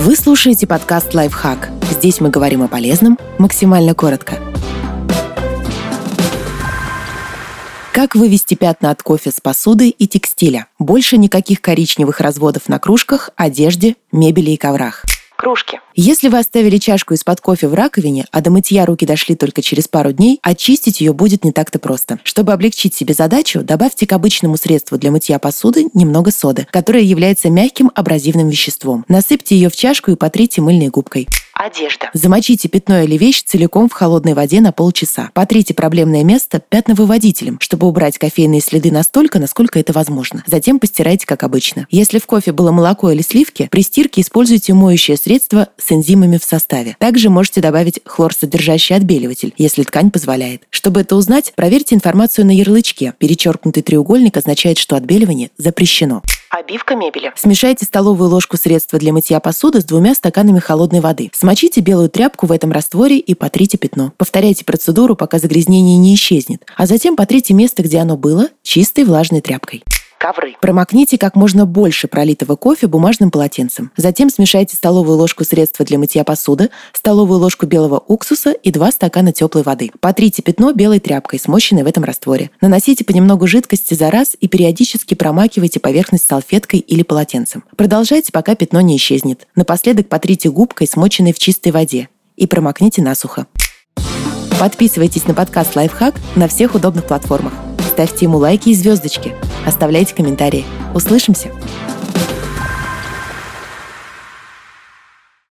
Вы слушаете подкаст «Лайфхак». Здесь мы говорим о полезном максимально коротко. Как вывести пятна от кофе с посуды и текстиля? Больше никаких коричневых разводов на кружках, одежде, мебели и коврах кружки. Если вы оставили чашку из-под кофе в раковине, а до мытья руки дошли только через пару дней, очистить ее будет не так-то просто. Чтобы облегчить себе задачу, добавьте к обычному средству для мытья посуды немного соды, которая является мягким абразивным веществом. Насыпьте ее в чашку и потрите мыльной губкой. Одежда. Замочите пятно или вещь целиком в холодной воде на полчаса. Потрите проблемное место пятновыводителем, чтобы убрать кофейные следы настолько, насколько это возможно. Затем постирайте, как обычно. Если в кофе было молоко или сливки, при стирке используйте моющее средство с энзимами в составе. Также можете добавить хлорсодержащий отбеливатель, если ткань позволяет. Чтобы это узнать, проверьте информацию на ярлычке. Перечеркнутый треугольник означает, что отбеливание запрещено. Обивка мебели. Смешайте столовую ложку средства для мытья посуды с двумя стаканами холодной воды. Смочите белую тряпку в этом растворе и потрите пятно. Повторяйте процедуру, пока загрязнение не исчезнет, а затем потрите место, где оно было, чистой влажной тряпкой ковры. Промокните как можно больше пролитого кофе бумажным полотенцем. Затем смешайте столовую ложку средства для мытья посуды, столовую ложку белого уксуса и 2 стакана теплой воды. Потрите пятно белой тряпкой, смоченной в этом растворе. Наносите понемногу жидкости за раз и периодически промакивайте поверхность салфеткой или полотенцем. Продолжайте, пока пятно не исчезнет. Напоследок потрите губкой, смоченной в чистой воде, и промокните насухо. Подписывайтесь на подкаст «Лайфхак» на всех удобных платформах ставьте ему лайки и звездочки, оставляйте комментарии. Услышимся!